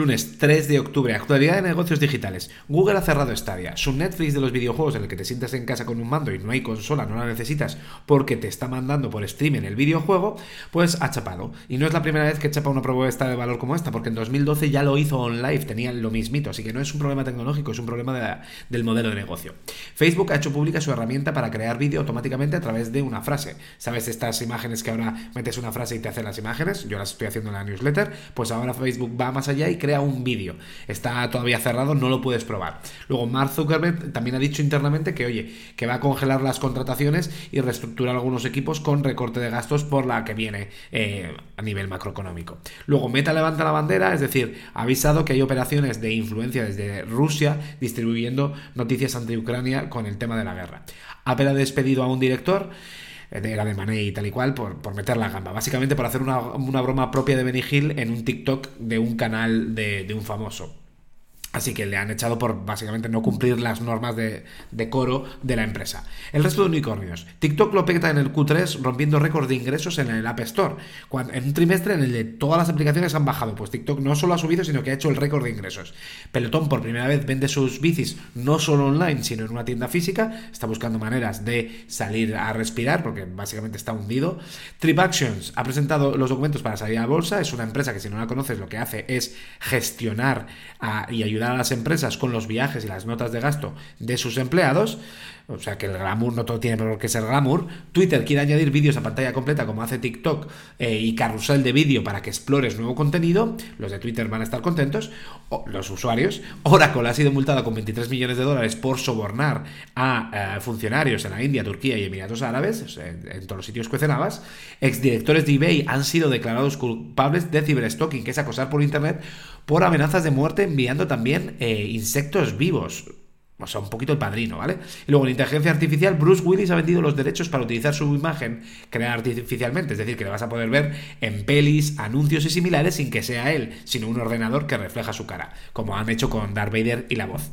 Lunes 3 de octubre, actualidad de negocios digitales. Google ha cerrado Stadia, su Netflix de los videojuegos en el que te sientas en casa con un mando y no hay consola, no la necesitas porque te está mandando por streaming el videojuego, pues ha chapado. Y no es la primera vez que chapa una propuesta de valor como esta, porque en 2012 ya lo hizo OnLive, tenía lo mismito, así que no es un problema tecnológico, es un problema del modelo de negocio. Facebook ha hecho pública su herramienta para crear vídeo automáticamente a través de una frase. ¿Sabes estas imágenes que ahora metes una frase y te hace las imágenes? Yo las estoy haciendo en la newsletter, pues ahora Facebook va más allá y crea un vídeo. Está todavía cerrado, no lo puedes probar. Luego, Mark Zuckerberg también ha dicho internamente que, oye, que va a congelar las contrataciones y reestructurar algunos equipos con recorte de gastos por la que viene eh, a nivel macroeconómico. Luego, Meta levanta la bandera, es decir, ha avisado que hay operaciones de influencia desde Rusia distribuyendo noticias ante Ucrania con el tema de la guerra. Apple ha despedido a un director era de Mané y tal y cual, por, por meter la gamba. Básicamente por hacer una, broma propia de Benny Hill en un TikTok de un canal de, de un famoso. Así que le han echado por básicamente no cumplir las normas de, coro de la empresa. El resto de unicornios. TikTok lo peta en el Q3 rompiendo récord de ingresos en el App Store. en un trimestre en el de todas las aplicaciones han bajado. Pues TikTok no solo ha subido, sino que ha hecho el récord de ingresos. Pelotón por primera vez vende sus bicis no solo online, sino en una tienda física. Está buscando maneras de salir a respirar porque básicamente está hundido. TripActions ha presentado los documentos para salir a bolsa. Es una empresa que si no la conoces lo que hace es gestionar y ayudar a las empresas con los viajes y las notas de gasto de sus empleados, o sea que el glamour no todo tiene por qué ser glamour. Twitter quiere añadir vídeos a pantalla completa como hace TikTok eh, y carrusel de vídeo para que explores nuevo contenido. Los de Twitter van a estar contentos, o, los usuarios. Oracle ha sido multada con 23 millones de dólares por sobornar a eh, funcionarios en la India, Turquía y Emiratos Árabes, en, todos los sitios cuecenabas. Exdirectores de eBay han sido declarados culpables de ciberstalking, que es acosar por Internet por amenazas de muerte enviando eh, insectos vivos. O sea, un poquito el padrino, ¿vale? Y luego en inteligencia artificial, Bruce Willis ha vendido los derechos para utilizar su imagen creada artificialmente. Es decir, que le vas a poder ver en pelis, anuncios y similares sin que sea él, sino un ordenador que refleja su cara, como han hecho con Darth Vader y la voz.